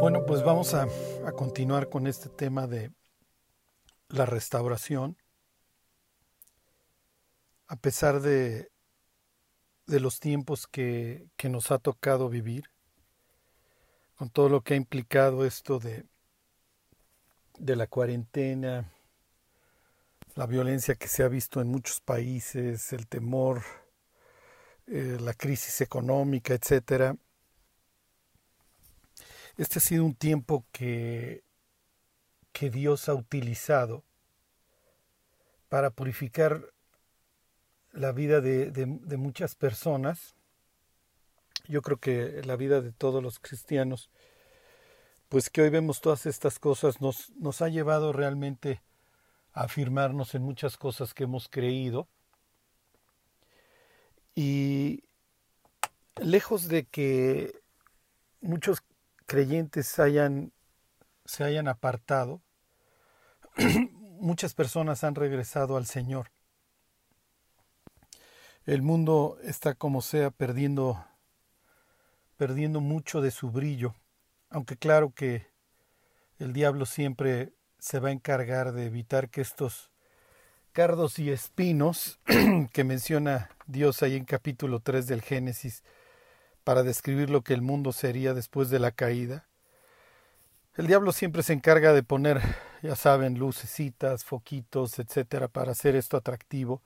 Bueno, pues vamos a, continuar con este tema de la restauración. A pesar de, los tiempos que, nos ha tocado vivir, con todo lo que ha implicado esto de, de la cuarentena, la violencia que se ha visto en muchos países, el temor, eh, la crisis económica, etcétera. Este ha sido un tiempo que, que Dios ha utilizado para purificar la vida de, de, muchas personas. Yo creo que la vida de todos los cristianos, pues que hoy vemos todas estas cosas, nos, nos ha llevado realmente a afirmarnos en muchas cosas que hemos creído. Y lejos de que muchos creyentes hayan, se hayan apartado, muchas personas han regresado al Señor. El mundo está como sea perdiendo perdiendo mucho de su brillo, aunque claro que el diablo siempre se va a encargar de evitar que estos cardos y espinos que menciona Dios ahí en capítulo 3 del Génesis para describir lo que el mundo sería después de la caída. El diablo siempre se encarga de poner, ya saben, lucecitas, foquitos, etcétera, para hacer esto atractivo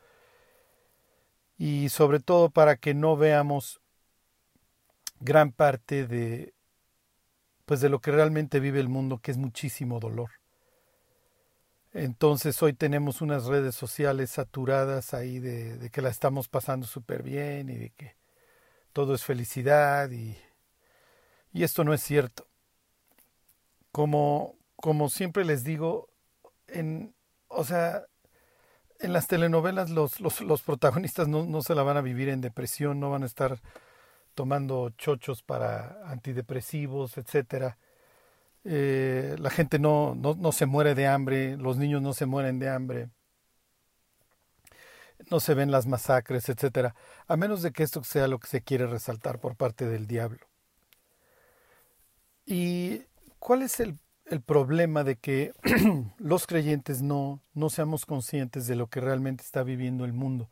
y sobre todo para que no veamos gran parte de pues de lo que realmente vive el mundo, que es muchísimo dolor. Entonces hoy tenemos unas redes sociales saturadas ahí de, de que la estamos pasando súper bien y de que todo es felicidad y, y esto no es cierto. Como, como siempre les digo, en, o sea, en las telenovelas los, los, los protagonistas no, no se la van a vivir en depresión, no van a estar tomando chochos para antidepresivos, etcétera. Eh, la gente no, no, no, se muere de hambre, los niños no se mueren de hambre, no se ven las masacres, etcétera, a menos de que esto sea lo que se quiere resaltar por parte del diablo. ¿Y cuál es el, el problema de que los creyentes no, no seamos conscientes de lo que realmente está viviendo el mundo?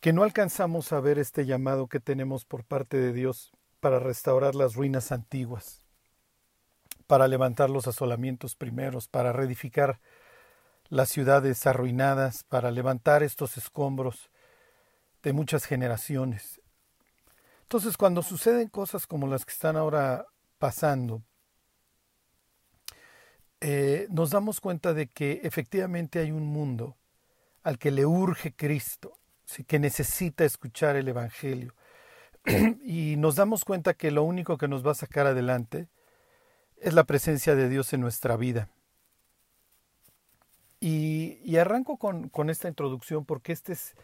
que no alcanzamos a ver este llamado que tenemos por parte de Dios para restaurar las ruinas antiguas, para levantar los asolamientos primeros, para reedificar las ciudades arruinadas, para levantar estos escombros de muchas generaciones. Entonces, cuando suceden cosas como las que están ahora pasando, eh, nos damos cuenta de que efectivamente hay un mundo al que le urge Cristo, que necesita escuchar el Evangelio. y nos damos cuenta que lo único que nos va a sacar adelante es la presencia de Dios en nuestra vida. Y, arranco con, con, esta introducción porque este es,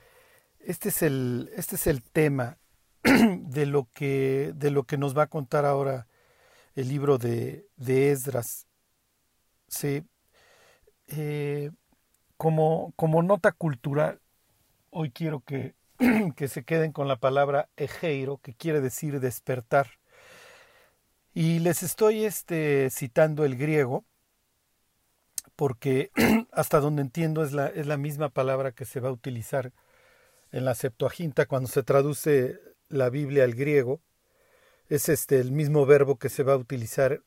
este es, el, este es el tema de lo, que, de lo que nos va a contar ahora el libro de, de Esdras. Sí. Eh, como, como nota cultural, hoy quiero que, que se queden con la palabra ejeiro, que quiere decir despertar. Y les estoy este, citando el griego, porque hasta donde entiendo es la, es la misma palabra que se va a utilizar en la Septuaginta cuando se traduce la Biblia al griego. Es este el mismo verbo que se va a utilizar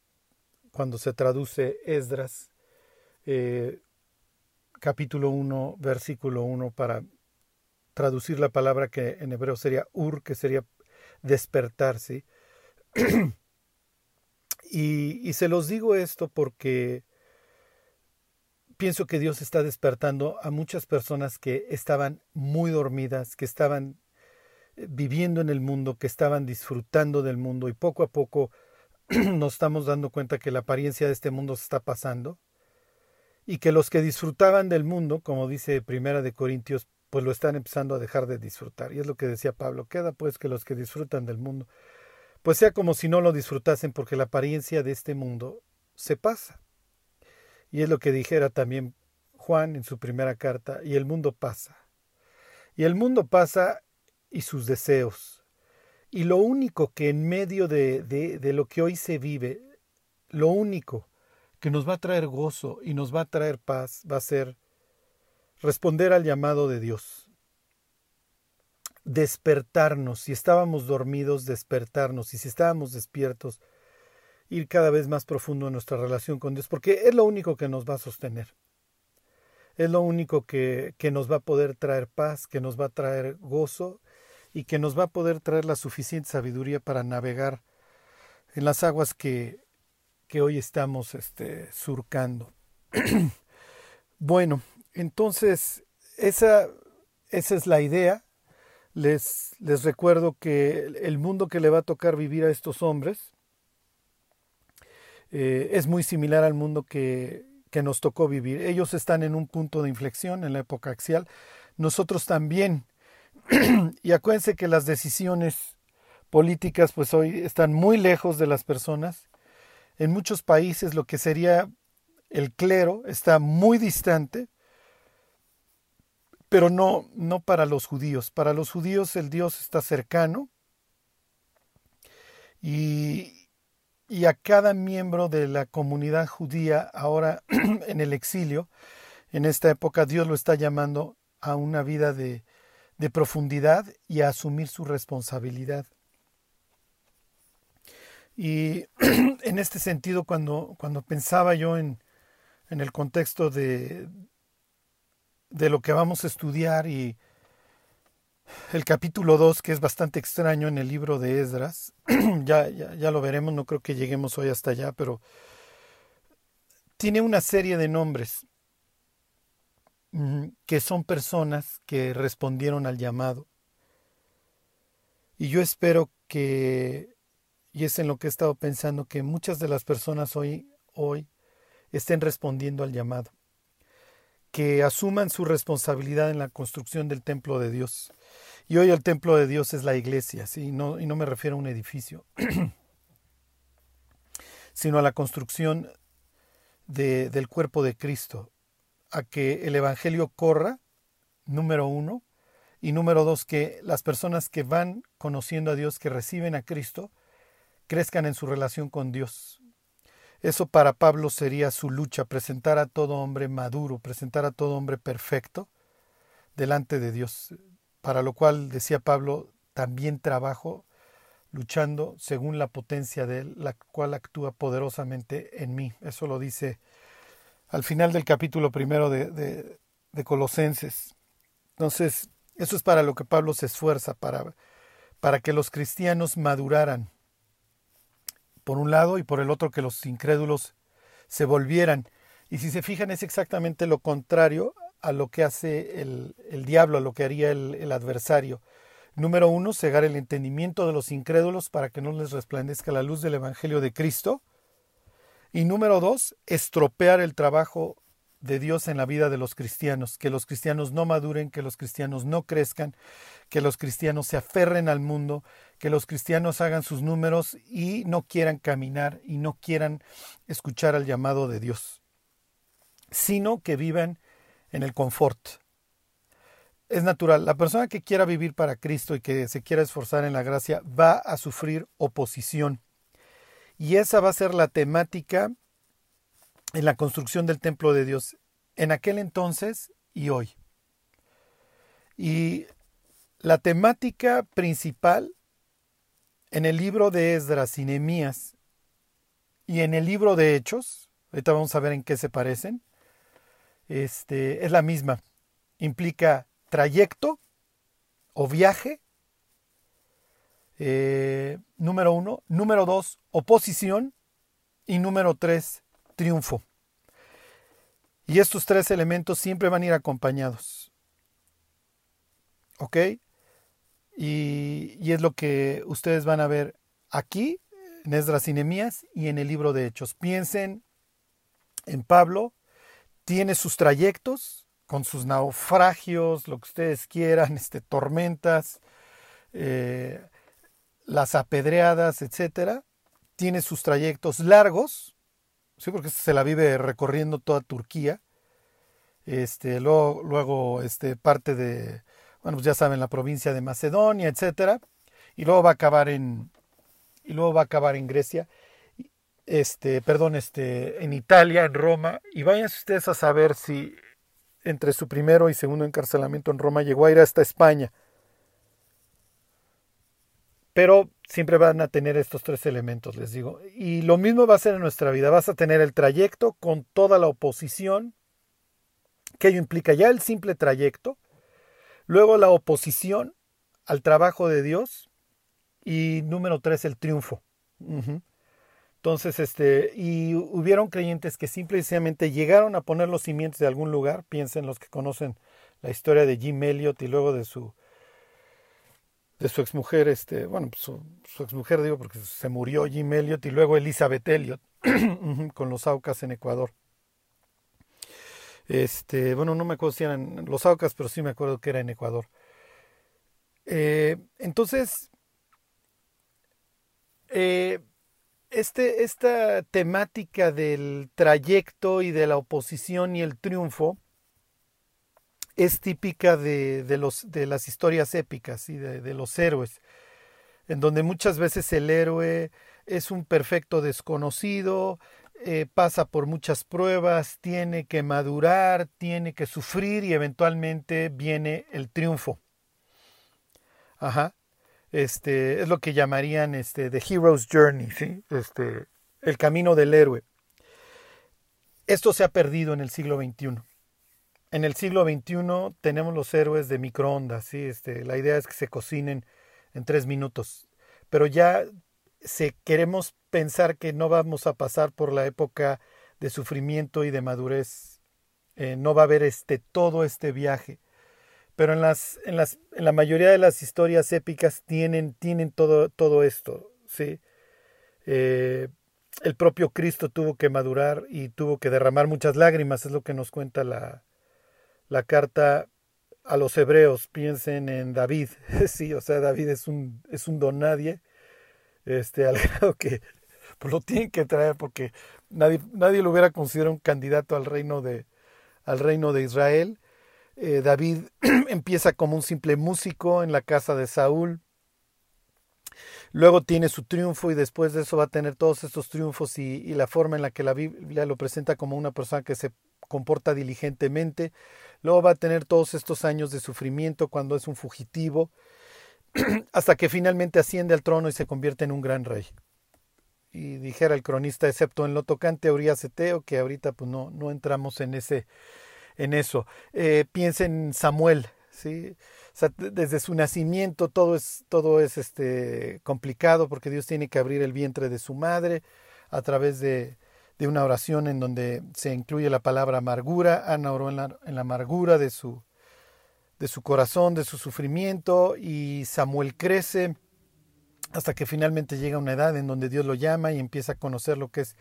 cuando se traduce Esdras, eh, capítulo 1, versículo 1, para traducir la palabra que en hebreo sería ur, que sería despertarse. y, y se los digo esto porque pienso que Dios está despertando a muchas personas que estaban muy dormidas, que estaban eh, viviendo en el mundo, que estaban disfrutando del mundo y poco a poco nos estamos dando cuenta que la apariencia de este mundo se está pasando y que los que disfrutaban del mundo, como dice Primera de Corintios, pues lo están empezando a dejar de disfrutar. Y es lo que decía Pablo, queda pues que los que disfrutan del mundo, pues sea como si no lo disfrutasen, porque la apariencia de este mundo se pasa. Y es lo que dijera también Juan en su primera carta, y el mundo pasa. Y el mundo pasa y sus deseos. Y lo único que en medio de, de, lo que hoy se vive lo único que nos va a traer gozo y nos va a traer paz va a ser responder al llamado de Dios. Despertarnos, si estábamos dormidos, despertarnos, y si estábamos despiertos, ir cada vez más profundo en nuestra relación con Dios, porque es lo único que nos va a sostener. Es lo único que, que nos va a poder traer paz, que nos va a traer gozo y que nos va a poder traer la suficiente sabiduría para navegar en las aguas que, que hoy estamos este, surcando. bueno, entonces esa, esa es la idea. Les, les recuerdo que el mundo que le va a tocar vivir a estos hombres eh, es muy similar al mundo que, que nos tocó vivir. Ellos están en un punto de inflexión en la época axial. Nosotros también. y acuérdense que las decisiones políticas pues hoy están muy lejos de las personas. En muchos países lo que sería el clero está muy distante, pero no, no para los judíos. Para los judíos el Dios está cercano y, y a cada miembro de la comunidad judía ahora en el exilio, en esta época Dios lo está llamando a una vida de, de profundidad y a asumir su responsabilidad. Y en este sentido, cuando, cuando pensaba yo en, en el contexto de, de lo que vamos a estudiar y el capítulo 2, que es bastante extraño en el libro de Esdras. ya, ya, ya, lo veremos, no creo que lleguemos hoy hasta allá, pero tiene una serie de nombres mm, que son personas que respondieron al llamado. Y yo espero que, y es en lo que he estado pensando, que muchas de las personas hoy, hoy estén respondiendo al llamado, que asuman su responsabilidad en la construcción del templo de Dios y hoy el templo de Dios es la iglesia, ¿sí? y no me refiero a un edificio, sino a la construcción de, del cuerpo de Cristo, a que el Evangelio corra, número uno, y número dos, que las personas que van conociendo a Dios, que reciben a Cristo, crezcan en su relación con Dios. Eso para Pablo sería su lucha, presentar a todo hombre maduro, presentar a todo hombre perfecto delante de Dios para lo cual, decía Pablo, también trabajo luchando según la potencia de Él, la cual actúa poderosamente en mí. Eso lo dice al final del capítulo primero de, de, de Colosenses. Entonces, eso es para lo que Pablo se esfuerza, para, para que los cristianos maduraran, por un lado, y por el otro que los incrédulos se volvieran. Y si se fijan, es exactamente lo contrario a lo que hace el, el diablo, a lo que haría el, el, adversario. Número uno, cegar el entendimiento de los incrédulos para que no les resplandezca la luz del Evangelio de Cristo. Y número dos, estropear el trabajo de Dios en la vida de los cristianos, que los cristianos no maduren, que los cristianos no crezcan, que los cristianos se aferren al mundo, que los cristianos hagan sus números y no quieran caminar y no quieran escuchar al llamado de Dios, sino que vivan en el confort. Es natural, la persona que quiera vivir para Cristo y que se quiera esforzar en la gracia va a sufrir oposición. Y esa va a ser la temática en la construcción del templo de Dios en aquel entonces y hoy. Y la temática principal en el libro de Esdras y Nehemías y en el libro de Hechos, ahorita vamos a ver en qué se parecen, este, es la misma. Implica trayecto o viaje, eh, número uno. Número dos, oposición. Y número tres, triunfo. Y estos tres elementos siempre van a ir acompañados. ¿Ok? Y, y es lo que ustedes van a ver aquí, en Esdras y Nehemías y en el libro de Hechos. Piensen en Pablo, tiene sus trayectos con sus naufragios, lo que ustedes quieran, este, tormentas, eh, las apedreadas, etcétera. Tiene sus trayectos largos, sí, porque se la vive recorriendo toda Turquía. Este, luego, luego este, parte de, bueno, pues ya saben, la provincia de Macedonia, etcétera. Y luego va a acabar en, y luego va a acabar en Grecia. Este, perdón, este, en Italia, en Roma, y vayan ustedes a saber si entre su primero y segundo encarcelamiento en Roma llegó a ir hasta España. Pero siempre van a tener estos tres elementos, les digo. Y lo mismo va a ser en nuestra vida. Vas a tener el trayecto con toda la oposición, que ello implica ya el simple trayecto, luego la oposición al trabajo de Dios y número tres, el triunfo. Entonces, este, y hubieron creyentes que simplemente llegaron a poner los cimientos de algún lugar, piensen los que conocen la historia de Jim Elliot y luego de su de su exmujer, este, bueno, pues, su, su exmujer digo porque se murió Jim Elliot y luego Elizabeth Elliot con los Aucas en Ecuador. Este, bueno, no me acuerdo si eran los Aucas, pero sí me acuerdo que era en Ecuador. Eh, entonces, eh, este, esta temática del trayecto y de la oposición y el triunfo es típica de, de los, de las historias épicas y de, de, los héroes, en donde muchas veces el héroe es un perfecto desconocido, eh, pasa por muchas pruebas, tiene que madurar, tiene que sufrir y eventualmente viene el triunfo. Ajá este, es lo que llamarían este, The Hero's Journey, ¿sí? este, el camino del héroe. Esto se ha perdido en el siglo XXI. En el siglo XXI tenemos los héroes de microondas, ¿sí? este, la idea es que se cocinen en tres minutos, pero ya se, queremos pensar que no vamos a pasar por la época de sufrimiento y de madurez. Eh, no va a haber este, todo este viaje pero en, las, en, las, en la mayoría de las historias épicas tienen, tienen todo, todo esto, ¿sí? Eh, el propio Cristo tuvo que madurar y tuvo que derramar muchas lágrimas, es lo que nos cuenta la, la carta a los hebreos. Piensen en David, sí, o sea, David es un, es un don nadie, este, al que pues, lo tienen que traer porque nadie, nadie lo hubiera considerado un candidato al reino de, al reino de Israel. Eh, David empieza como un simple músico en la casa de Saúl. Luego tiene su triunfo y después de eso va a tener todos estos triunfos y, la forma en la que la Biblia lo presenta como una persona que se comporta diligentemente. Luego va a tener todos estos años de sufrimiento cuando es un fugitivo, hasta que finalmente asciende al trono y se convierte en un gran rey. Y dijera el cronista, excepto en lo tocante a Urias que ahorita pues no, no entramos en ese, en eso. Eh, piensen en Samuel, ¿sí? Desde su nacimiento todo es, todo es este, complicado porque Dios tiene que abrir el vientre de su madre a través de, de una oración en donde se incluye la palabra amargura. Ana oró en la, en la amargura de su, de su corazón, de su sufrimiento y Samuel crece hasta que finalmente llega a una edad en donde Dios lo llama y empieza a conocer lo que es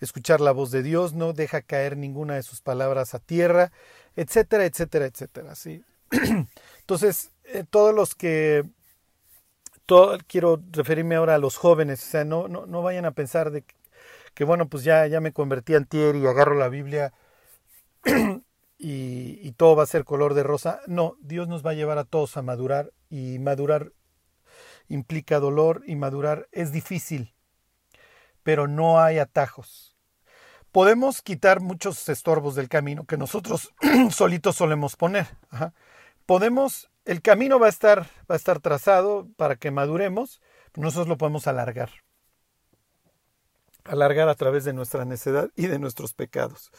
escuchar la voz de Dios, no deja caer ninguna de sus palabras a tierra, etcétera, etcétera, etcétera. ¿sí? Entonces, eh, todos los que, todo, quiero referirme ahora a los jóvenes, o sea, no, no, no vayan a pensar de que, bueno, pues ya, ya me convertí en tier y agarro la Biblia y, y todo va a ser color de rosa. No, Dios nos va a llevar a todos a madurar y madurar implica dolor y madurar es difícil, pero no hay atajos podemos quitar muchos estorbos del camino que nosotros solitos solemos poner. Podemos, el camino va a estar, va a estar trazado para que maduremos, nosotros lo podemos alargar. Alargar a través de nuestra necedad y de nuestros pecados.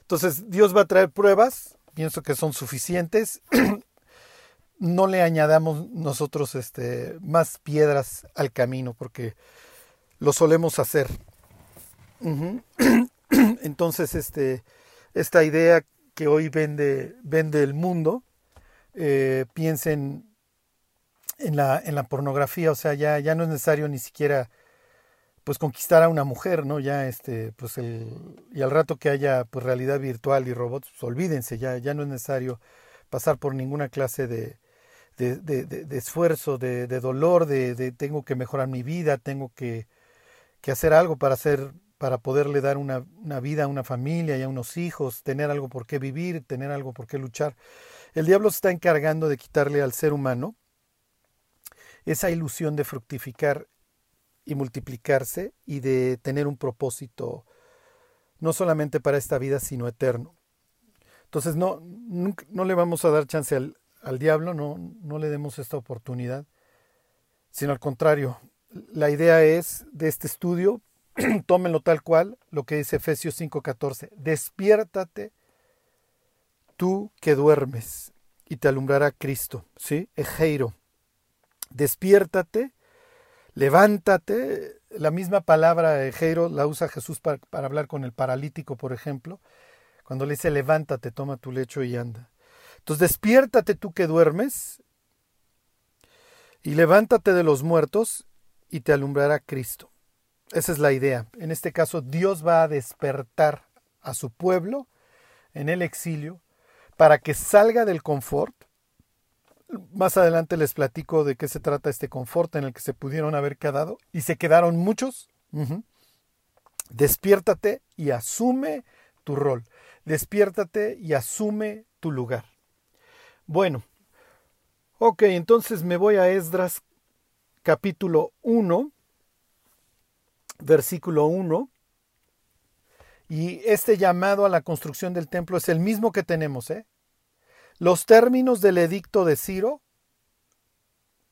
Entonces, Dios va a traer pruebas, pienso que son suficientes. no le añadamos nosotros este, más piedras al camino, porque lo solemos hacer. Entonces, este, esta idea que hoy vende, vende el mundo, eh, piensen en la, en la pornografía, o sea, ya, ya no es necesario ni siquiera pues conquistar a una mujer, ¿no? Ya este, pues el, y al rato que haya pues realidad virtual y robots, pues olvídense, ya, ya no es necesario pasar por ninguna clase de, de, esfuerzo, de, dolor, de, tengo que mejorar mi vida, tengo que, que hacer algo para ser para poderle dar una, una, vida a una familia y a unos hijos, tener algo por qué vivir, tener algo por qué luchar. El diablo se está encargando de quitarle al ser humano esa ilusión de fructificar y multiplicarse y de tener un propósito no solamente para esta vida, sino eterno. Entonces no, no le vamos a dar chance al, al diablo, no, no le demos esta oportunidad, sino al contrario. La idea es de este estudio, tómenlo tal cual, lo que dice Efesios 5:14, despiértate tú que duermes y te alumbrará Cristo, ¿sí? Ejeiro, despiértate, levántate, la misma palabra Ejeiro la usa Jesús para, para hablar con el paralítico, por ejemplo, cuando le dice levántate, toma tu lecho y anda. Entonces despiértate tú que duermes y levántate de los muertos y te alumbrará Cristo. Esa es la idea. En este caso, Dios va a despertar a su pueblo en el exilio para que salga del confort. Más adelante les platico de qué se trata este confort en el que se pudieron haber quedado y se quedaron muchos. Despiértate y asume tu rol. Despiértate y asume tu lugar. Bueno, ok, entonces me voy a Esdras capítulo 1, versículo 1. Y este llamado a la construcción del templo es el mismo que tenemos, ¿eh? Los términos del edicto de Ciro,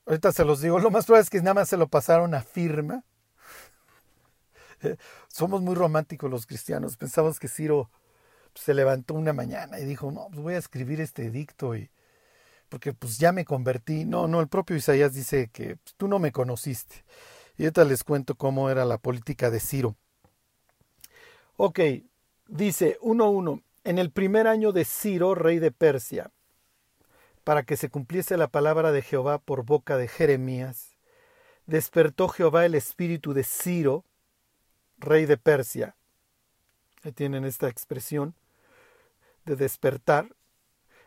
ahorita se los digo, lo más probable es que nada más se lo pasaron a firma. Somos muy románticos los cristianos, pensamos que Ciro se levantó una mañana y dijo, no, pues voy a escribir este edicto y porque pues ya me convertí. No, no, el propio Isaías dice que pues, tú no me conociste. Y ahorita les cuento cómo era la política de Ciro. Ok, dice 1.1. En el primer año de Ciro, rey de Persia, para que se cumpliese la palabra de Jehová por boca de Jeremías, despertó Jehová el espíritu de Ciro, rey de Persia. Ahí tienen esta expresión de despertar,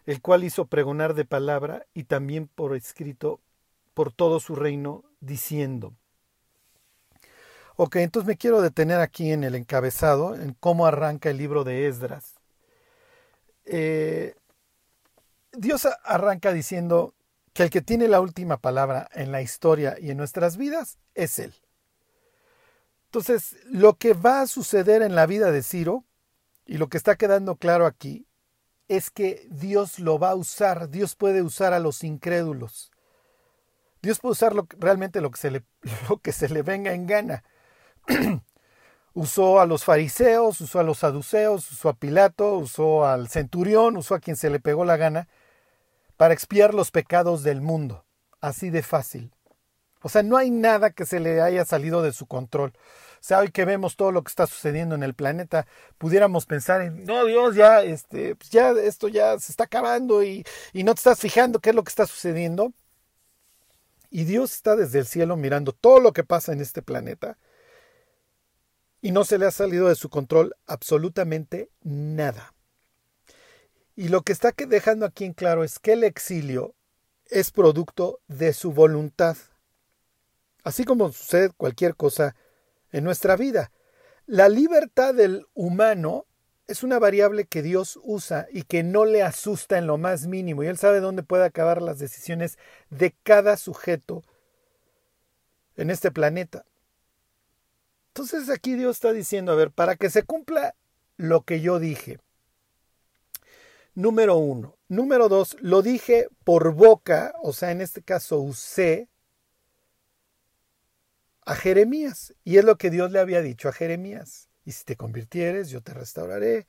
el cual hizo pregonar de palabra y también por escrito por todo su reino, diciendo. Ok, entonces me quiero detener aquí en el encabezado, en cómo arranca el libro de Esdras. Eh, Dios arranca diciendo que el que tiene la última palabra en la historia y en nuestras vidas es Él. Entonces, lo que va a suceder en la vida de Ciro, y lo que está quedando claro aquí, es que Dios lo va a usar, Dios puede usar a los incrédulos. Dios puede usar realmente lo que, se le, lo que se le venga en gana. usó a los fariseos, usó a los saduceos, usó a Pilato, usó al centurión, usó a quien se le pegó la gana para expiar los pecados del mundo. Así de fácil. O sea, no hay nada que se le haya salido de su control. O sea, hoy que vemos todo lo que está sucediendo en el planeta, pudiéramos pensar en, no, Dios, ya, este, pues ya esto ya se está acabando y, y no te estás fijando qué es lo que está sucediendo. Y Dios está desde el cielo mirando todo lo que pasa en este planeta y no se le ha salido de su control absolutamente nada. Y lo que está dejando aquí en claro es que el exilio es producto de su voluntad. Así como sucede cualquier cosa en nuestra vida. La libertad del humano es una variable que Dios usa y que no le asusta en lo más mínimo, y Él sabe dónde puede acabar las decisiones de cada sujeto en este planeta. Entonces aquí Dios está diciendo, a ver, para que se cumpla lo que yo dije. Número uno. Número dos, lo dije por boca, o sea, en este caso usé a Jeremías. Y es lo que Dios le había dicho a Jeremías. Y si te convirtieres, yo te restauraré.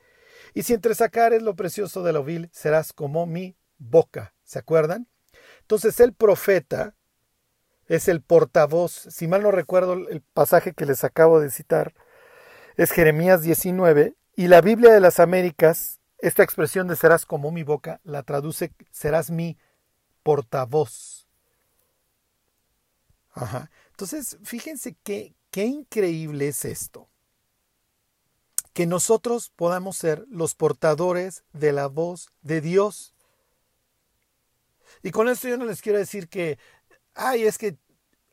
Y si entresacares lo precioso de la vil, serás como mi boca. ¿Se acuerdan? Entonces el profeta es el portavoz. Si mal no recuerdo el pasaje que les acabo de citar, es Jeremías 19. Y la Biblia de las Américas, esta expresión de serás como mi boca, la traduce serás mi portavoz. Ajá. Entonces, fíjense qué, qué increíble es esto. Que nosotros podamos ser los portadores de la voz de Dios. Y con esto yo no les quiero decir que, ay, es que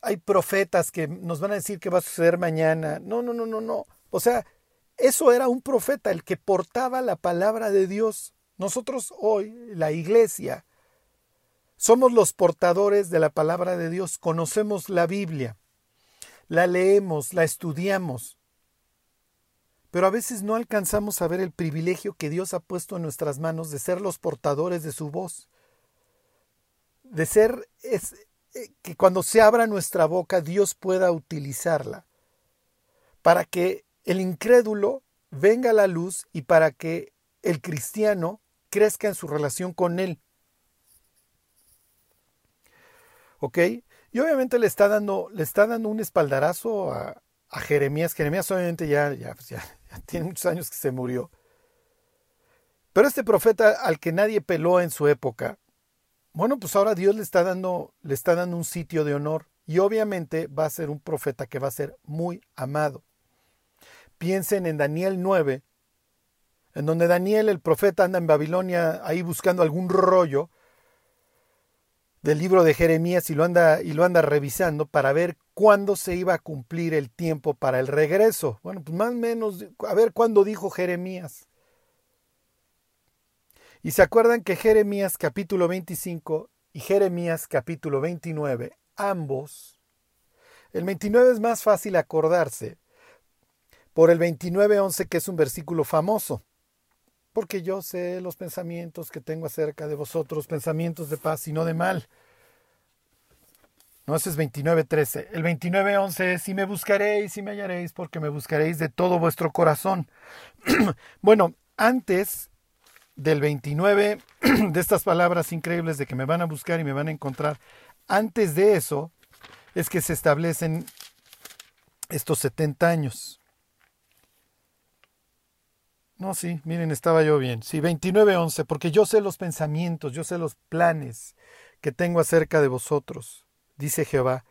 hay profetas que nos van a decir que va a suceder mañana. No, no, no, no, no. O sea, eso era un profeta, el que portaba la palabra de Dios. Nosotros hoy, la iglesia, somos los portadores de la palabra de Dios, conocemos la Biblia. la leemos, la estudiamos, pero a veces no alcanzamos a ver el privilegio que Dios ha puesto en nuestras manos de ser los portadores de su voz, de ser que cuando se abra nuestra boca Dios pueda utilizarla para que el incrédulo venga a la luz y para que el cristiano crezca en su relación con Él. ¿Ok? Y obviamente le está dando, le está dando un espaldarazo a, a Jeremías. Jeremías obviamente ya, ya, pues ya tiene muchos años que se murió. Pero este profeta al que nadie peló en su época, bueno, pues ahora Dios le está dando, le está dando un sitio de honor. Y obviamente va a ser un profeta que va a ser muy amado. Piensen en Daniel 9, en donde Daniel, el profeta, anda en Babilonia ahí buscando algún rollo del libro de Jeremías y lo anda, y lo anda revisando para ver cuándo se iba a cumplir el tiempo para el regreso. Bueno, pues más o menos, a ver cuándo dijo Jeremías. Y se acuerdan que Jeremías capítulo 25 y Jeremías capítulo 29, ambos, el 29 es más fácil acordarse por el 29.11 que es un versículo famoso porque yo sé los pensamientos que tengo acerca de vosotros, pensamientos de paz y no de mal. No, ese es 29.13. El 29.11 es, si me buscaréis y me hallaréis, porque me buscaréis de todo vuestro corazón. bueno, antes del 29, de estas palabras increíbles de que me van a buscar y me van a encontrar, antes de eso es que se establecen estos 70 años. No, sí, miren, estaba yo bien. Sí, 29.11, porque yo sé los pensamientos, yo sé los planes que tengo acerca de vosotros, dice Jehová,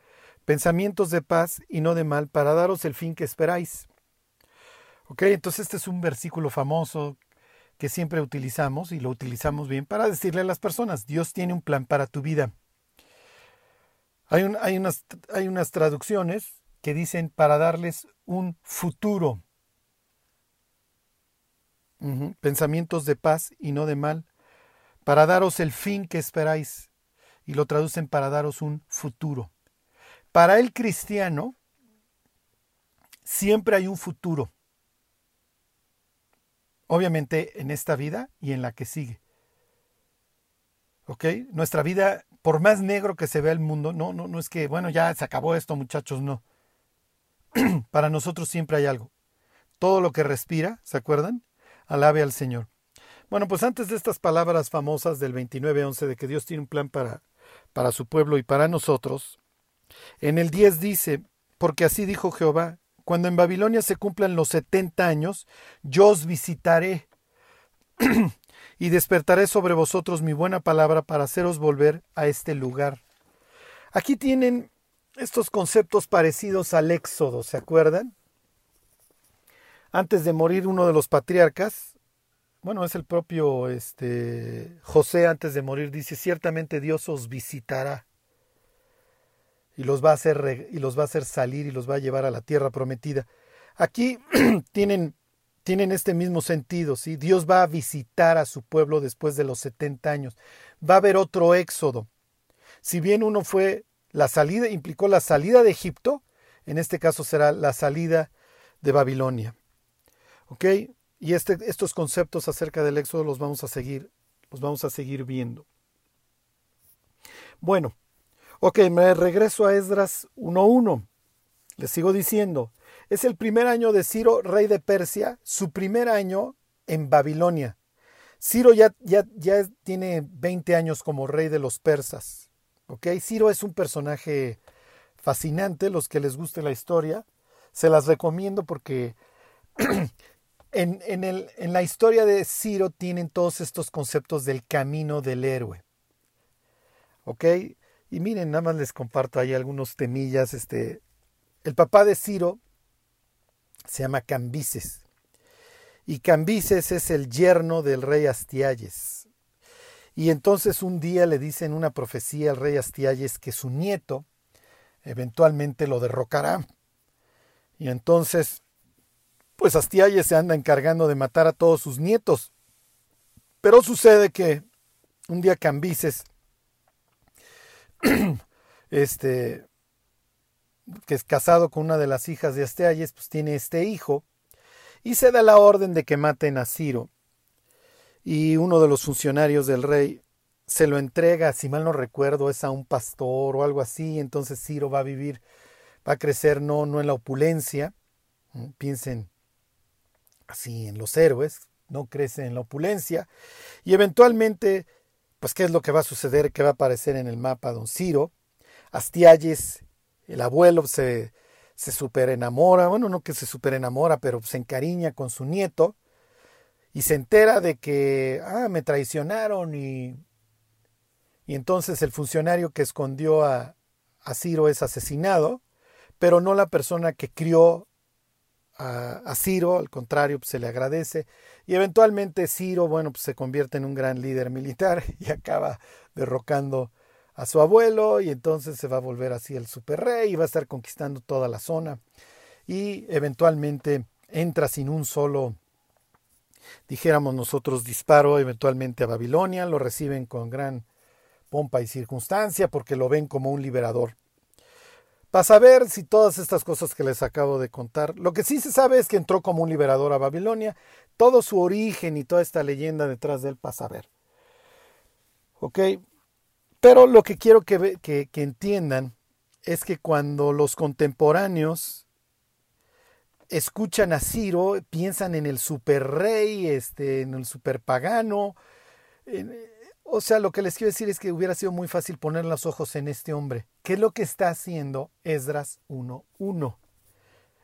pensamientos de paz y no de mal, para daros el fin que esperáis. Ok, entonces este es un versículo famoso que siempre utilizamos y lo utilizamos bien para decirle a las personas, Dios tiene un plan para tu vida. Hay, hay, unas, hay unas traducciones que dicen para darles un futuro pensamientos de paz y no de mal, para daros el fin que esperáis. Y lo traducen para daros un futuro. Para el cristiano, siempre hay un futuro. Obviamente en esta vida y en la que sigue. ¿Ok? Nuestra vida, por más negro que se vea el mundo, no, no, no es que, bueno, ya se acabó esto, muchachos, no. Para nosotros siempre hay algo. Todo lo que respira, ¿se acuerdan? Alabe al Señor. Bueno, pues antes de estas palabras famosas del 29.11 de que Dios tiene un plan para, para su pueblo y para nosotros, en el 10 dice, porque así dijo Jehová, cuando en Babilonia se cumplan los 70 años, yo os visitaré y despertaré sobre vosotros mi buena palabra para haceros volver a este lugar. Aquí tienen estos conceptos parecidos al Éxodo, ¿se acuerdan? antes de morir uno de los patriarcas, bueno, es el propio este, José antes de morir, dice, ciertamente Dios os visitará y los va a hacer, y los va a hacer salir y los va a llevar a la tierra prometida. Aquí tienen, tienen este mismo sentido, ¿sí? Dios va a visitar a su pueblo después de los 70 años. Va a haber otro éxodo. Si bien uno fue la salida, implicó la salida de Egipto, en este caso será la salida de Babilonia. ¿Ok? Y este, estos conceptos acerca del éxodo los vamos a seguir, los vamos a seguir viendo. Bueno, ok, me regreso a Esdras 1.1. Les sigo diciendo, es el primer año de Ciro, rey de Persia, su primer año en Babilonia. Ciro ya, ya, ya tiene 20 años como rey de los persas. ¿ok? Ciro es un personaje fascinante, los que les guste la historia. Se las recomiendo porque en, el, en la historia de Ciro tienen todos estos conceptos del camino del héroe. ¿Ok? Y miren, nada más les comparto ahí algunos temillas. Este, el papá de Ciro se llama Cambises. Y Cambises es el yerno del rey Astialles. Y entonces un día le dicen una profecía al rey Astialles que su nieto eventualmente lo derrocará. Y entonces pues Astialles se anda encargando de matar a todos sus nietos. Pero sucede que un día Cambises este, que es casado con una de las hijas de Asteayes, pues tiene este hijo, y se da la orden de que maten a Ciro. Y uno de los funcionarios del rey se lo entrega, si mal no recuerdo, es a un pastor o algo así, entonces Ciro va a vivir, va a crecer no, no en la opulencia, piensen así en los héroes, no crece en la opulencia, y eventualmente, pues qué es lo que va a suceder, que va a aparecer en el mapa don Ciro, Astialles, el abuelo se, se super enamora, bueno, no que se super enamora, pero se encariña con su nieto, y se entera de que, ah, me traicionaron y y entonces el funcionario que escondió a, a Ciro es asesinado, pero no la persona que crió a, Ciro, al contrario, pues se le agradece. Y eventualmente Ciro, bueno, pues se convierte en un gran líder militar y acaba derrocando a su abuelo y entonces se va a volver así el superrey y va a estar conquistando toda la zona y eventualmente entra sin un solo dijéramos nosotros disparo eventualmente a Babilonia, lo reciben con gran pompa y circunstancia porque lo ven como un liberador. Para saber si todas estas cosas que les acabo de contar, lo que sí se sabe es que entró como un liberador a Babilonia, todo su origen y toda esta leyenda detrás de él para saber. ¿Ok? Pero lo que quiero que, que, que entiendan es que cuando los contemporáneos escuchan a Ciro, piensan en el superrey, este, en el superpagano, en, o sea, lo que les quiero decir es que hubiera sido muy fácil poner los ojos en este hombre. ¿Qué es lo que está haciendo Esdras 1.1?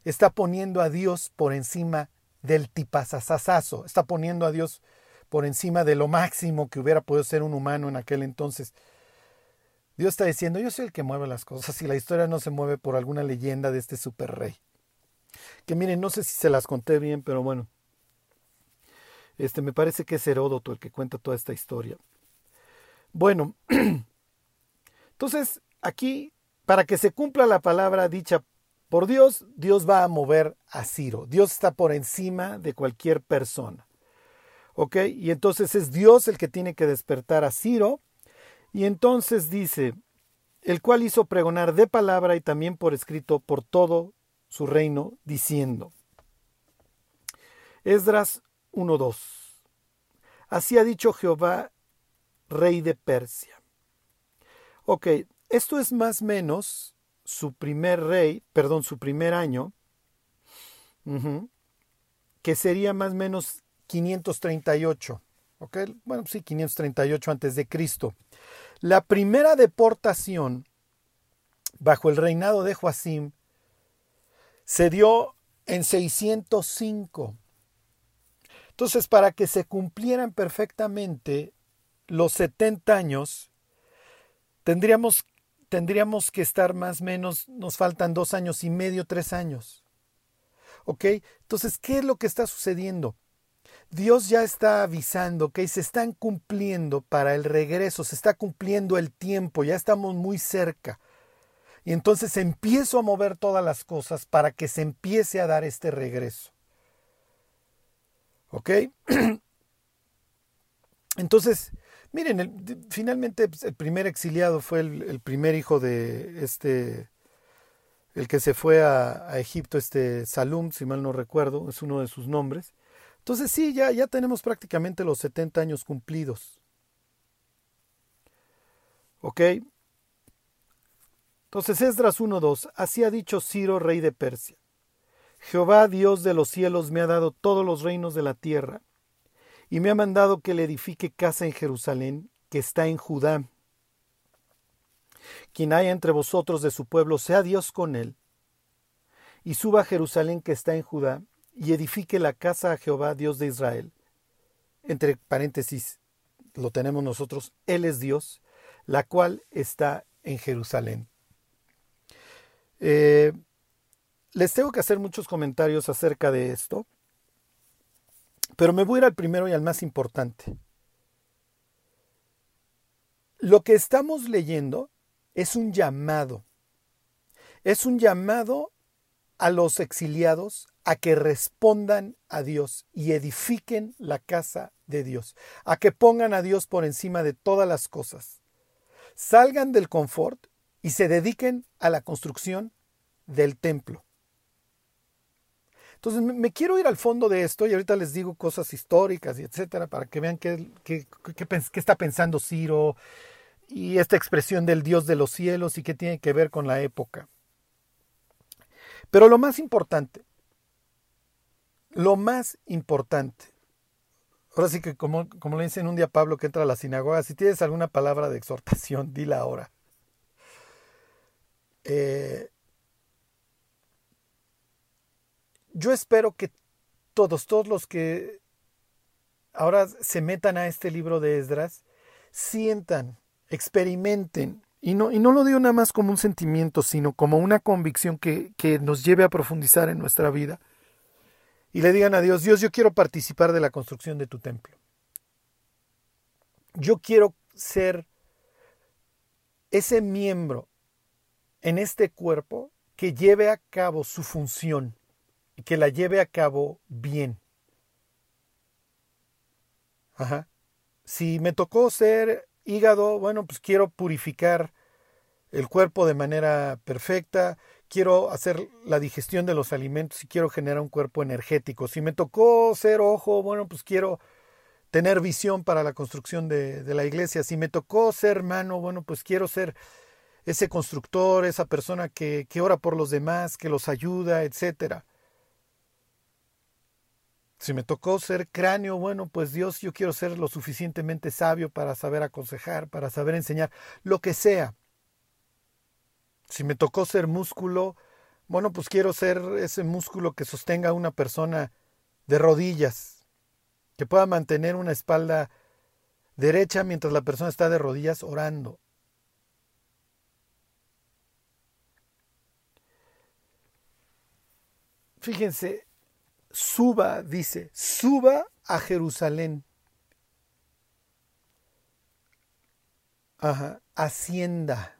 Está poniendo a Dios por encima del tipazazazazo. Está poniendo a Dios por encima de lo máximo que hubiera podido ser un humano en aquel entonces. Dios está diciendo, yo soy el que mueve las cosas y la historia no se mueve por alguna leyenda de este super rey. Que miren, no sé si se las conté bien, pero bueno. Este me parece que es Heródoto el que cuenta toda esta historia. Bueno, entonces aquí, para que se cumpla la palabra dicha por Dios, Dios va a mover a Ciro. Dios está por encima de cualquier persona. ¿Ok? Y entonces es Dios el que tiene que despertar a Ciro. Y entonces dice, el cual hizo pregonar de palabra y también por escrito por todo su reino, diciendo, Esdras 1.2. Así ha dicho Jehová rey de Persia. Ok, esto es más o menos su primer rey, perdón, su primer año, que sería más o menos 538. Ok, bueno, sí, 538 antes de Cristo. La primera deportación bajo el reinado de Joacim se dio en 605. Entonces, para que se cumplieran perfectamente los 70 años, tendríamos, tendríamos que estar más o menos, nos faltan dos años y medio, tres años. ¿Ok? Entonces, ¿qué es lo que está sucediendo? Dios ya está avisando que se están cumpliendo para el regreso, se está cumpliendo el tiempo, ya estamos muy cerca. Y entonces empiezo a mover todas las cosas para que se empiece a dar este regreso. ¿Ok? Entonces, Miren, finalmente pues, el primer exiliado fue el, primer hijo de este, el que se fue a, Egipto, este Salum, si mal no recuerdo, es uno de sus nombres. Entonces sí, ya, ya tenemos prácticamente los 70 años cumplidos. ¿Ok? Entonces Esdras 1.2, así ha dicho Ciro, rey de Persia. Jehová, Dios de los cielos, me ha dado todos los reinos de la tierra y me ha mandado que le edifique casa en Jerusalén, que está en Judá. Quien haya entre vosotros de su pueblo, sea Dios con él, y suba a Jerusalén que está en Judá, y edifique la casa a Jehová, Dios de Israel. Entre paréntesis, lo tenemos nosotros, Él es Dios, la cual está en Jerusalén. Eh, les tengo que hacer muchos comentarios acerca de esto, pero me voy a ir al primero y al más importante. Lo que estamos leyendo es un llamado. Es un llamado a los exiliados a que respondan a Dios y edifiquen la casa de Dios, a que pongan a Dios por encima de todas las cosas. Salgan del confort y se dediquen a la construcción del templo. Entonces me quiero ir al fondo de esto y ahorita les digo cosas históricas y etcétera para que vean qué, qué, está pensando Ciro y esta expresión del Dios de los cielos y qué tiene que ver con la época. Pero lo más importante, lo más importante, ahora sí que como, como le dicen un día Pablo que entra a la sinagoga, si tienes alguna palabra de exhortación, dila ahora. Eh, yo espero que todos, todos los que ahora se metan a este libro de Esdras, sientan, experimenten, y no, y no lo digo nada más como un sentimiento, sino como una convicción que, que nos lleve a profundizar en nuestra vida, y le digan a Dios, Dios, yo quiero participar de la construcción de tu templo. Yo quiero ser ese miembro en este cuerpo que lleve a cabo su función que la lleve a cabo bien. Ajá. Si me tocó ser hígado, bueno, pues quiero purificar el cuerpo de manera perfecta, quiero hacer la digestión de los alimentos y quiero generar un cuerpo energético. Si me tocó ser ojo, bueno, pues quiero tener visión para la construcción de, la iglesia. Si me tocó ser mano, bueno, pues quiero ser ese constructor, esa persona que, que ora por los demás, que los ayuda, etcétera. Si me tocó ser cráneo, bueno, pues Dios, yo quiero ser lo suficientemente sabio para saber aconsejar, para saber enseñar, lo que sea. Si me tocó ser músculo, bueno, pues quiero ser ese músculo que sostenga a una persona de rodillas, que pueda mantener una espalda derecha mientras la persona está de rodillas orando. Fíjense, suba, dice, suba a Jerusalén. Ajá, hacienda.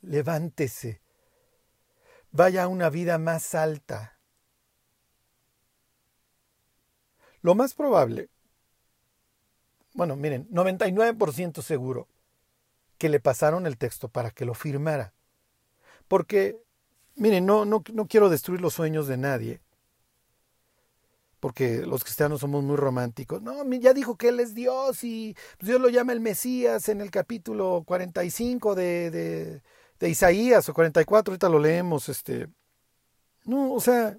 Levántese. Vaya a una vida más alta. Lo más probable, bueno, miren, 99% seguro que le pasaron el texto para que lo firmara. Porque Miren, no, no, no quiero destruir los sueños de nadie, porque los cristianos somos muy románticos. No, ya dijo que Él es Dios y Dios lo llama el Mesías en el capítulo 45 de, de, de Isaías o 44, ahorita lo leemos. Este. No, o sea,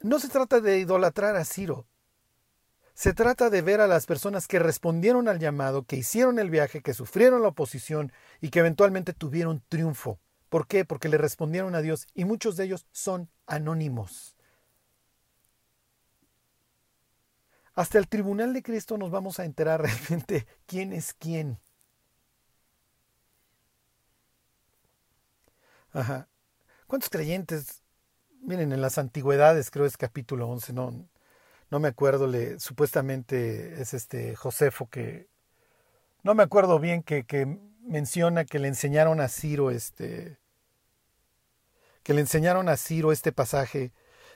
no se trata de idolatrar a Ciro. Se trata de ver a las personas que respondieron al llamado, que hicieron el viaje, que sufrieron la oposición y que eventualmente tuvieron triunfo. ¿Por qué? Porque le respondieron a Dios y muchos de ellos son anónimos. Hasta el tribunal de Cristo nos vamos a enterar realmente quién es quién. Ajá. ¿Cuántos creyentes? Miren, en las antigüedades, creo es capítulo 11, no, no me acuerdo, le, supuestamente es este Josefo que, no me acuerdo bien que, que menciona que le enseñaron a Ciro este, que le enseñaron a Ciro este pasaje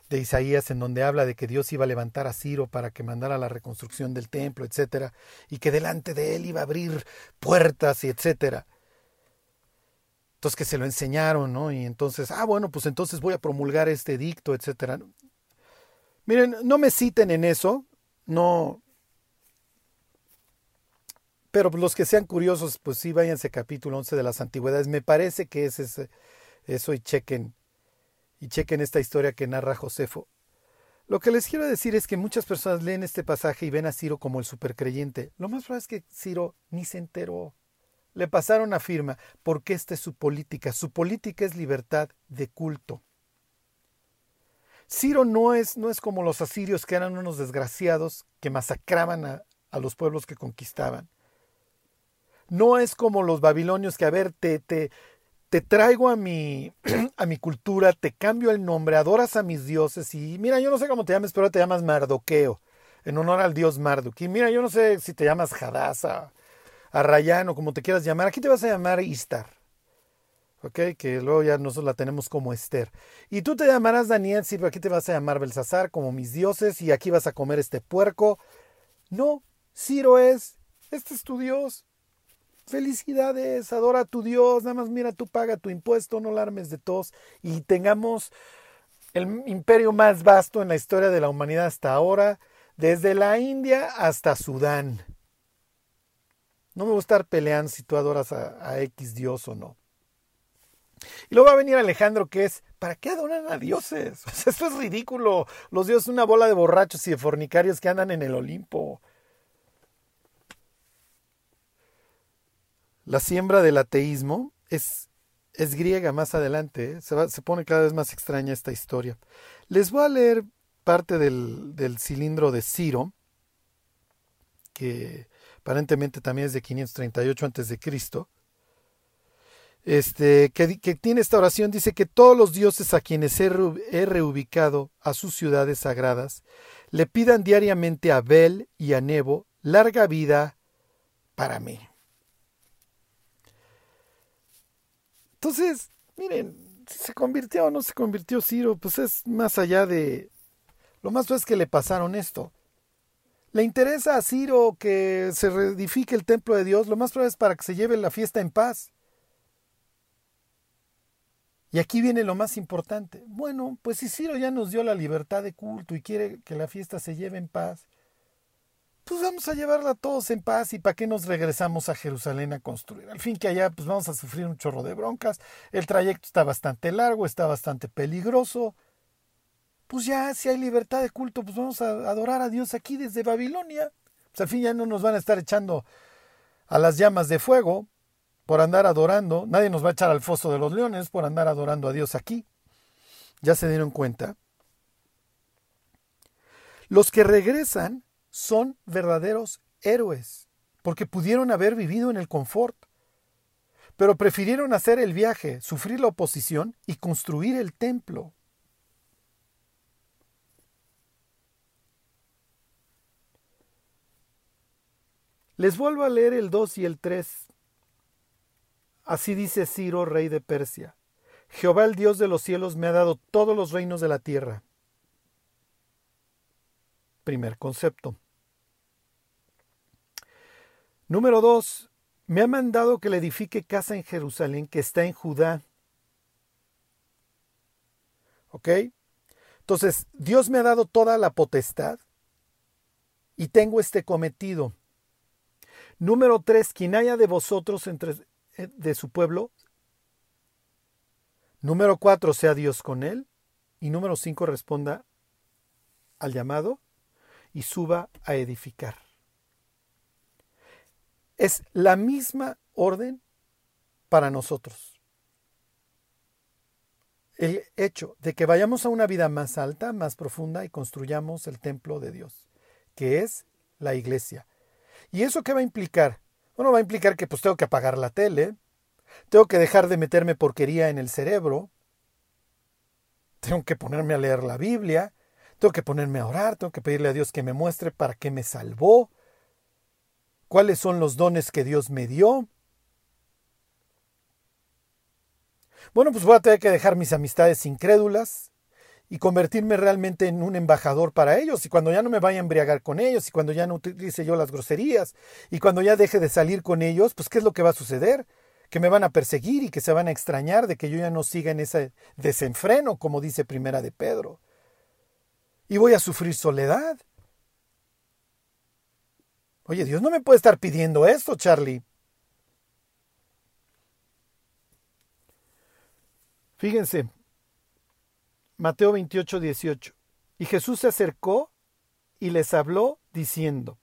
de Isaías en donde habla de que Dios iba a levantar a Ciro para que mandara la reconstrucción del templo, etcétera, y que delante de él iba a abrir puertas y etcétera. Entonces que se lo enseñaron, ¿no? Y entonces, ah, bueno, pues entonces voy a promulgar este edicto, etcétera. Miren, no me citen en eso, no. Pero los que sean curiosos, pues sí, váyanse capítulo 11 de las antigüedades. Me parece que es ese, eso y chequen y chequen esta historia que narra Josefo. Lo que les quiero decir es que muchas personas leen este pasaje y ven a Ciro como el supercreyente. Lo más probable es que Ciro ni se enteró. Le pasaron a firma porque esta es su política. Su política es libertad de culto. Ciro no es, no es como los asirios que eran unos desgraciados que masacraban a, a los pueblos que conquistaban. No es como los babilonios que, a ver, te, te, te traigo a mi, a mi cultura, te cambio el nombre, adoras a mis dioses y mira, yo no sé cómo te llames, pero te llamas Mardoqueo, en honor al dios Marduk. Y mira, yo no sé si te llamas Hadassah, Arrayán o como te quieras llamar, aquí te vas a llamar Istar. ¿Ok? Que luego ya nosotros la tenemos como Esther. Y tú te llamarás Daniel, sí, aquí te vas a llamar Belsasar como mis dioses y aquí vas a comer este puerco. No, Ciro es, este es tu Dios. Felicidades, adora a tu Dios, nada más mira, tú paga tu impuesto, no la armes de tos y tengamos el imperio más vasto en la historia de la humanidad hasta ahora, desde la India hasta Sudán. No me gusta estar peleando si tú adoras a, X Dios o no. Y luego va a venir Alejandro que es, ¿para qué adoran a dioses? esto es ridículo. Los dioses son una bola de borrachos y de fornicarios que andan en el Olimpo. La siembra del ateísmo es, griega más adelante. ¿eh? Se, se, pone cada vez más extraña esta historia. Les voy a leer parte del, cilindro de Ciro, que aparentemente también es de 538 a.C. Este, que, que, tiene esta oración, dice que todos los dioses a quienes he reubicado a sus ciudades sagradas le pidan diariamente a Bel y a Nebo larga vida para mí. Entonces, miren, si se convirtió o no se convirtió Ciro, pues es más allá de... Lo más es que le pasaron esto. Le interesa a Ciro que se reedifique el templo de Dios, lo más probable es para que se lleve la fiesta en paz. Y aquí viene lo más importante. Bueno, pues si Ciro ya nos dio la libertad de culto y quiere que la fiesta se lleve en paz, pues vamos a llevarla todos en paz y para qué nos regresamos a Jerusalén a construir. Al fin que allá pues vamos a sufrir un chorro de broncas, el trayecto está bastante largo, está bastante peligroso. Pues ya si hay libertad de culto, pues vamos a adorar a Dios aquí desde Babilonia. Pues al fin ya no nos van a estar echando a las llamas de fuego por andar adorando, nadie nos va a echar al foso de los leones por andar adorando a Dios aquí. ¿Ya se dieron cuenta? Los que regresan son verdaderos héroes, porque pudieron haber vivido en el confort, pero prefirieron hacer el viaje, sufrir la oposición y construir el templo. Les vuelvo a leer el 2 y el 3. Así dice Ciro, rey de Persia. Jehová el Dios de los cielos me ha dado todos los reinos de la tierra Primer concepto. Número dos, me ha mandado que le edifique casa en Jerusalén que está en Judá. ¿Ok? Entonces, Dios me ha dado toda la potestad y tengo este cometido. Número tres, quien haya de vosotros entre eh, de su pueblo. Número cuatro, sea Dios con él. Y número cinco, responda al llamado y suba a edificar. Es la misma orden para nosotros. El hecho de que vayamos a una vida más alta, más profunda y construyamos el templo de Dios, que es la iglesia. ¿Y eso qué va a implicar? Bueno, va a implicar que pues tengo que apagar la tele, tengo que dejar de meterme porquería en el cerebro, tengo que ponerme a leer la Biblia, tengo que ponerme a orar, tengo que pedirle a Dios que me muestre para qué me salvó, cuáles son los dones que Dios me dio. Bueno, pues voy a tener que dejar mis amistades incrédulas y convertirme realmente en un embajador para ellos. Y cuando ya no me vaya a embriagar con ellos, y cuando ya no utilice yo las groserías, y cuando ya deje de salir con ellos, pues ¿qué es lo que va a suceder? Que me van a perseguir y que se van a extrañar de que yo ya no siga en ese desenfreno, como dice Primera de Pedro y voy a sufrir soledad. Oye, Dios no me puede estar pidiendo esto, Charlie. Fíjense, Mateo 28, 18. Y Jesús se acercó y les habló diciendo,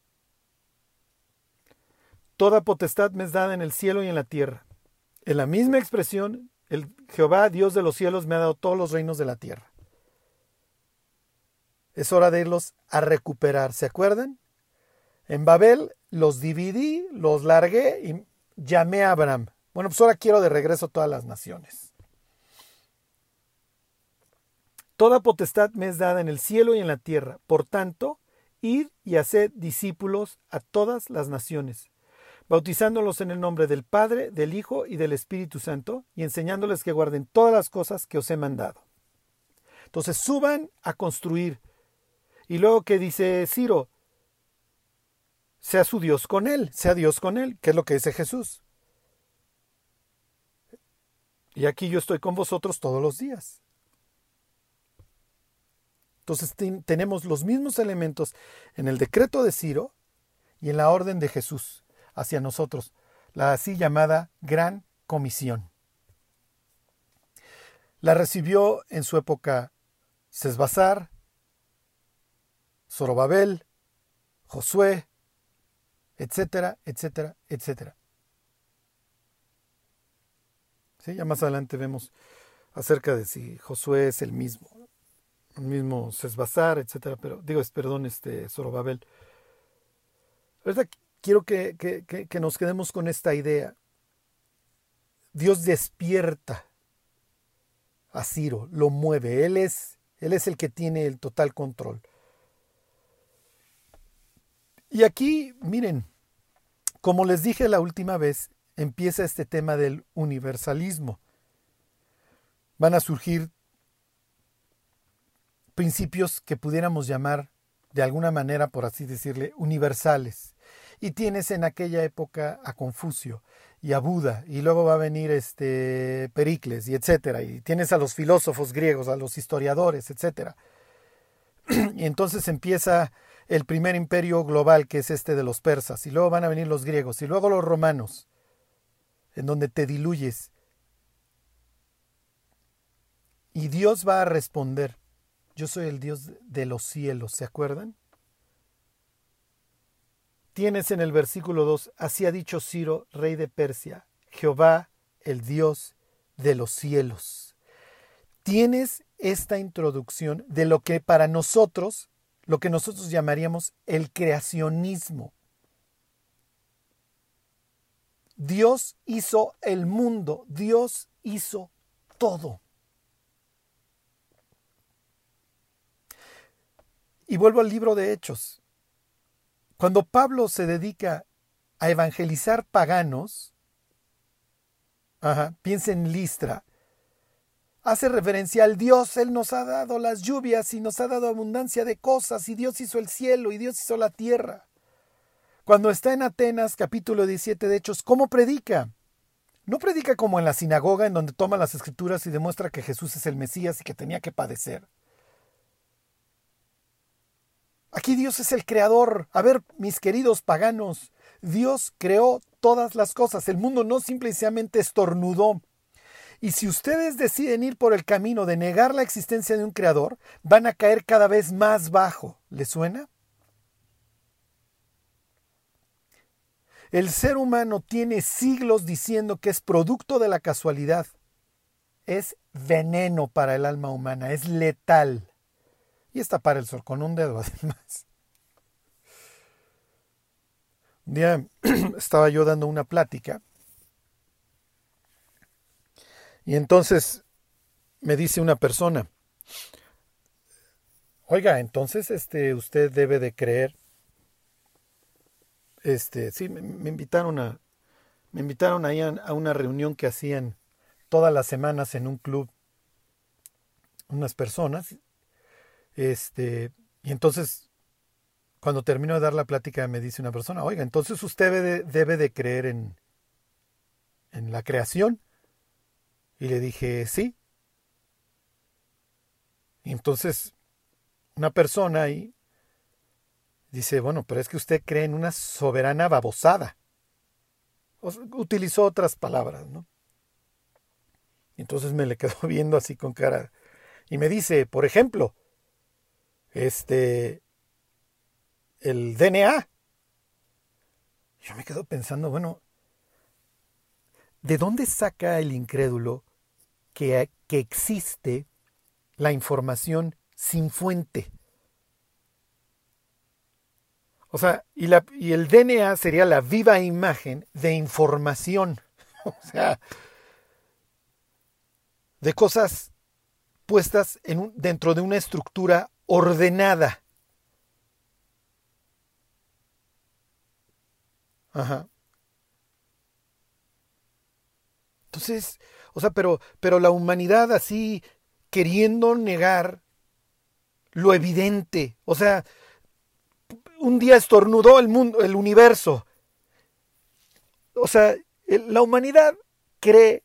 Toda potestad me es dada en el cielo y en la tierra. En la misma expresión, el Jehová, Dios de los cielos, me ha dado todos los reinos de la tierra. Es hora de irlos a recuperar. ¿Se acuerdan? En Babel los dividí, los largué y llamé a Abraham. Bueno, pues ahora quiero de regreso todas las naciones. Toda potestad me es dada en el cielo y en la tierra. Por tanto, id y haced discípulos a todas las naciones, bautizándolos en el nombre del Padre, del Hijo y del Espíritu Santo, y enseñándoles que guarden todas las cosas que os he mandado. Entonces suban a construir, y luego que dice Ciro, sea su Dios con él, sea Dios con él, que es lo que dice Jesús. Y aquí yo estoy con vosotros todos los días. Entonces tenemos los mismos elementos en el decreto de Ciro y en la orden de Jesús hacia nosotros, la así llamada Gran Comisión. La recibió en su época Sesbazar, Zorobabel, Josué, etcétera, etcétera, etcétera. Ya más adelante vemos acerca de si Josué es el mismo, el mismo Sesbazar, etcétera, pero digo, perdón, este Zorobabel. Ahorita quiero que, que nos quedemos con esta idea. Dios despierta a Ciro, lo mueve, él es, él es el que tiene el total control. Y aquí, miren, como les dije la última vez, empieza este tema del universalismo. Van a surgir principios que pudiéramos llamar de alguna manera, por así decirle, universales. Y tienes en aquella época a Confucio y a Buda, y luego va a venir este Pericles, y etcétera, y tienes a los filósofos griegos, a los historiadores, etcétera. Y entonces empieza el primer imperio global, que es este de los persas, y luego van a venir los griegos, y luego los romanos, en donde te diluyes. Y Dios va a responder, yo soy el Dios de los cielos, ¿se acuerdan? Tienes en el versículo 2, así ha dicho Ciro, rey de Persia, Jehová, el Dios de los cielos. Tienes esta introducción de lo que para nosotros lo que nosotros llamaríamos el creacionismo. Dios hizo el mundo, Dios hizo todo. Y vuelvo al libro de Hechos. Cuando Pablo se dedica a evangelizar paganos, piensa en Listra, hace referencia al Dios. Él nos ha dado las lluvias y nos ha dado abundancia de cosas y Dios hizo el cielo y Dios hizo la tierra. Cuando está en Atenas, capítulo 17 de Hechos, ¿cómo predica? No predica como en la sinagoga en donde toma las escrituras y demuestra que Jesús es el Mesías y que tenía que padecer. Aquí Dios es el creador. A ver, mis queridos paganos, Dios creó todas las cosas. El mundo no simplemente estornudó y si ustedes deciden ir por el camino de negar la existencia de un creador, van a caer cada vez más bajo. ¿Les suena? El ser humano tiene siglos diciendo que es producto de la casualidad. Es veneno para el alma humana, es letal. Y está para el sol con un dedo además. Un día estaba yo dando una plática y entonces me dice una persona, oiga, entonces este, usted debe de creer, este, sí, me, invitaron a, me invitaron ahí a, una reunión que hacían todas las semanas en un club unas personas, este, y entonces cuando termino de dar la plática me dice una persona, oiga, entonces usted debe de, debe de creer en, en la creación. Y le dije, sí. Y entonces una persona ahí dice, bueno, pero es que usted cree en una soberana babosada. utilizó otras palabras, ¿no? Entonces me le quedó viendo así con cara. Y me dice, por ejemplo, este, el DNA. Yo me quedo pensando, bueno, ¿de dónde saca el incrédulo que, existe la información sin fuente. O sea, y, la, y, el DNA sería la viva imagen de información. O sea, de cosas puestas en dentro de una estructura ordenada. Ajá. Entonces, o sea, pero, pero la humanidad así queriendo negar lo evidente. O sea, un día estornudó el mundo, el universo. O sea, la humanidad cree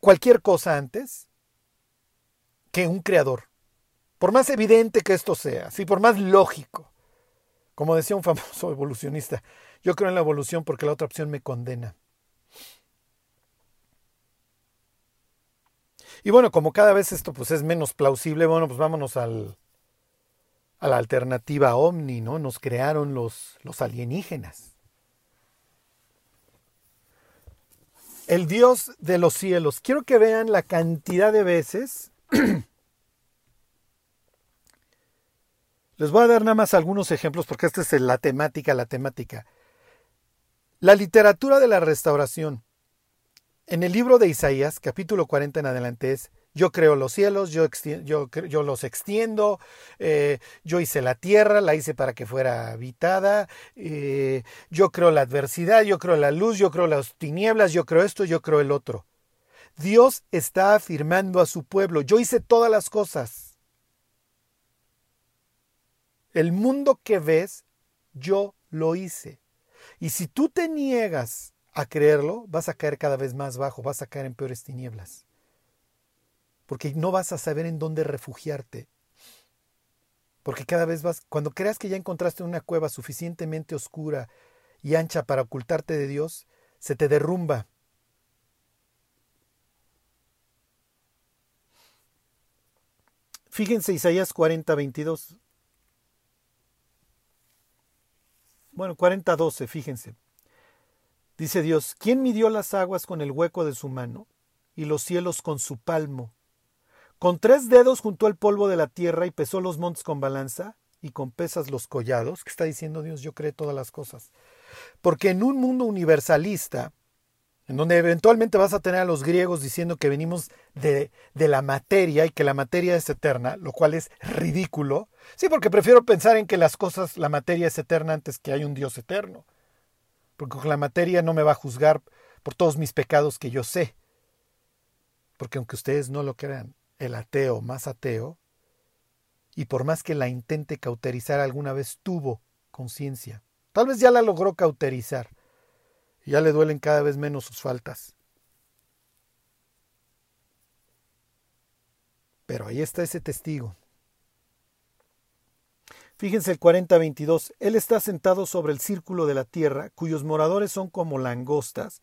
cualquier cosa antes que un creador. Por más evidente que esto sea, ¿sí? por más lógico. Como decía un famoso evolucionista, yo creo en la evolución porque la otra opción me condena. Y bueno, como cada vez esto pues es menos plausible, bueno, pues vámonos al, a la alternativa ovni, ¿no? Nos crearon los, los alienígenas. El Dios de los cielos. Quiero que vean la cantidad de veces. Les voy a dar nada más algunos ejemplos porque esta es la temática, la temática. La literatura de la restauración. En el libro de Isaías, capítulo 40 en adelante es, yo creo los cielos, yo, los extiendo, eh, yo hice la tierra, la hice para que fuera habitada, eh, yo creo la adversidad, yo creo la luz, yo creo las tinieblas, yo creo esto, yo creo el otro. Dios está afirmando a su pueblo, yo hice todas las cosas. El mundo que ves, yo lo hice. Y si tú te niegas a creerlo, vas a caer cada vez más bajo, vas a caer en peores tinieblas. Porque no vas a saber en dónde refugiarte. Porque cada vez vas, cuando creas que ya encontraste una cueva suficientemente oscura y ancha para ocultarte de Dios, se te derrumba. Fíjense Isaías 40, 22. Bueno, 40, 12, fíjense. Dice Dios, ¿quién midió las aguas con el hueco de su mano y los cielos con su palmo? Con tres dedos juntó el polvo de la tierra y pesó los montes con balanza y con pesas los collados. ¿Qué está diciendo Dios? Yo creo todas las cosas. Porque en un mundo universalista, en donde eventualmente vas a tener a los griegos diciendo que venimos de, de, la materia y que la materia es eterna, lo cual es ridículo. Sí, porque prefiero pensar en que las cosas, la materia es eterna antes que hay un Dios eterno porque la materia no me va a juzgar por todos mis pecados que yo sé. Porque aunque ustedes no lo crean, el ateo más ateo, y por más que la intente cauterizar alguna vez tuvo conciencia. Tal vez ya la logró cauterizar. Y ya le duelen cada vez menos sus faltas. Pero ahí está ese testigo. Fíjense el 40-22. Él está sentado sobre el círculo de la tierra, cuyos moradores son como langostas.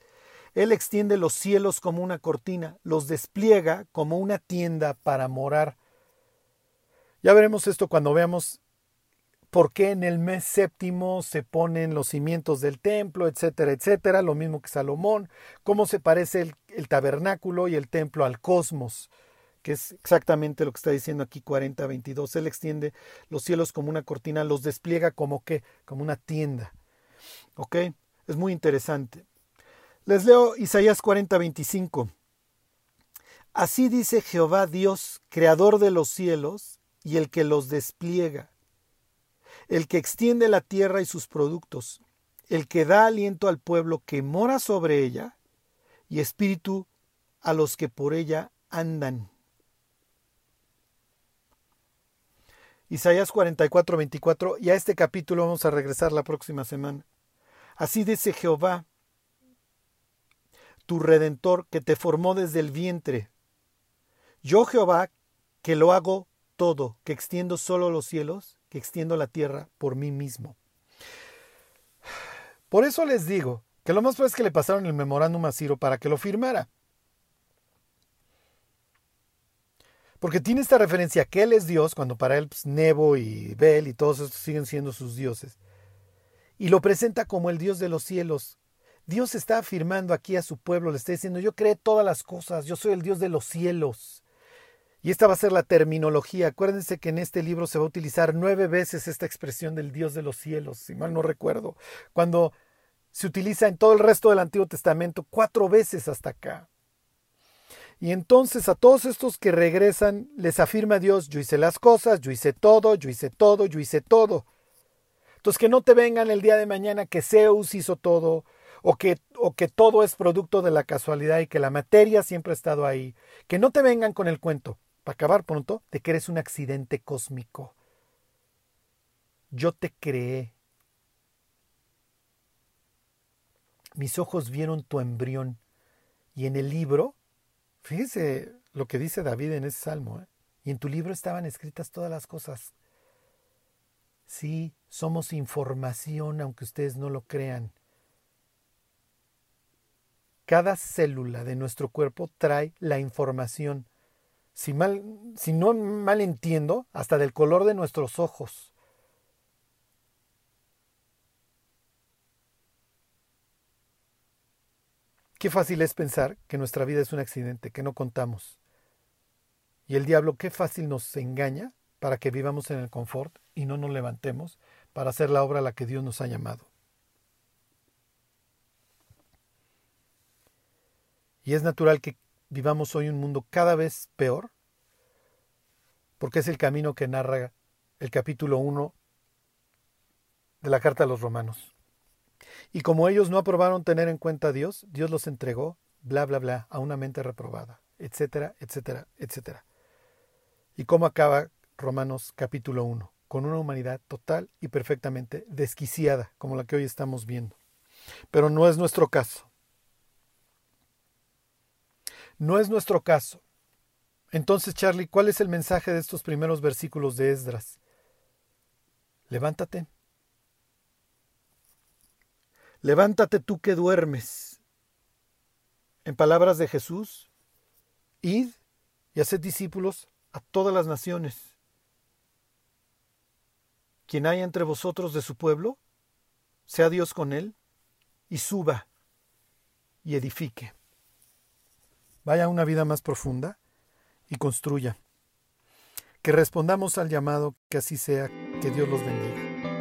Él extiende los cielos como una cortina, los despliega como una tienda para morar. Ya veremos esto cuando veamos por qué en el mes séptimo se ponen los cimientos del templo, etcétera, etcétera, lo mismo que Salomón, cómo se parece el, el tabernáculo y el templo al cosmos que es exactamente lo que está diciendo aquí 40-22. Él extiende los cielos como una cortina, los despliega como que, como una tienda. ¿Ok? Es muy interesante. Les leo Isaías 40-25. Así dice Jehová Dios, creador de los cielos y el que los despliega, el que extiende la tierra y sus productos, el que da aliento al pueblo que mora sobre ella y espíritu a los que por ella andan. Isaías 44, 24, y a este capítulo vamos a regresar la próxima semana. Así dice Jehová, tu redentor que te formó desde el vientre. Yo Jehová, que lo hago todo, que extiendo solo los cielos, que extiendo la tierra por mí mismo. Por eso les digo que lo más probable es que le pasaron el memorándum a Ciro para que lo firmara. Porque tiene esta referencia que Él es Dios, cuando para Él pues, Nebo y Bel y todos estos siguen siendo sus dioses. Y lo presenta como el Dios de los cielos. Dios está afirmando aquí a su pueblo, le está diciendo, yo creé todas las cosas, yo soy el Dios de los cielos. Y esta va a ser la terminología. Acuérdense que en este libro se va a utilizar nueve veces esta expresión del Dios de los cielos, si mal no recuerdo. Cuando se utiliza en todo el resto del Antiguo Testamento, cuatro veces hasta acá. Y entonces a todos estos que regresan les afirma Dios, yo hice las cosas, yo hice todo, yo hice todo, yo hice todo. Entonces que no te vengan el día de mañana que Zeus hizo todo, o que, o que todo es producto de la casualidad y que la materia siempre ha estado ahí. Que no te vengan con el cuento, para acabar pronto, de que eres un accidente cósmico. Yo te creé. Mis ojos vieron tu embrión y en el libro Fíjese lo que dice David en ese salmo. ¿eh? Y en tu libro estaban escritas todas las cosas. Sí, somos información, aunque ustedes no lo crean. Cada célula de nuestro cuerpo trae la información. Si, mal, si no mal entiendo, hasta del color de nuestros ojos. Qué fácil es pensar que nuestra vida es un accidente, que no contamos. Y el diablo qué fácil nos engaña para que vivamos en el confort y no nos levantemos para hacer la obra a la que Dios nos ha llamado. Y es natural que vivamos hoy un mundo cada vez peor, porque es el camino que narra el capítulo 1 de la carta a los romanos. Y como ellos no aprobaron tener en cuenta a Dios, Dios los entregó, bla, bla, bla, a una mente reprobada, etcétera, etcétera, etcétera. ¿Y cómo acaba Romanos capítulo 1? Con una humanidad total y perfectamente desquiciada, como la que hoy estamos viendo. Pero no es nuestro caso. No es nuestro caso. Entonces, Charlie, ¿cuál es el mensaje de estos primeros versículos de Esdras? Levántate, Levántate tú que duermes. En palabras de Jesús, id y haced discípulos a todas las naciones. Quien haya entre vosotros de su pueblo, sea Dios con él, y suba y edifique. Vaya a una vida más profunda y construya. Que respondamos al llamado, que así sea, que Dios los bendiga.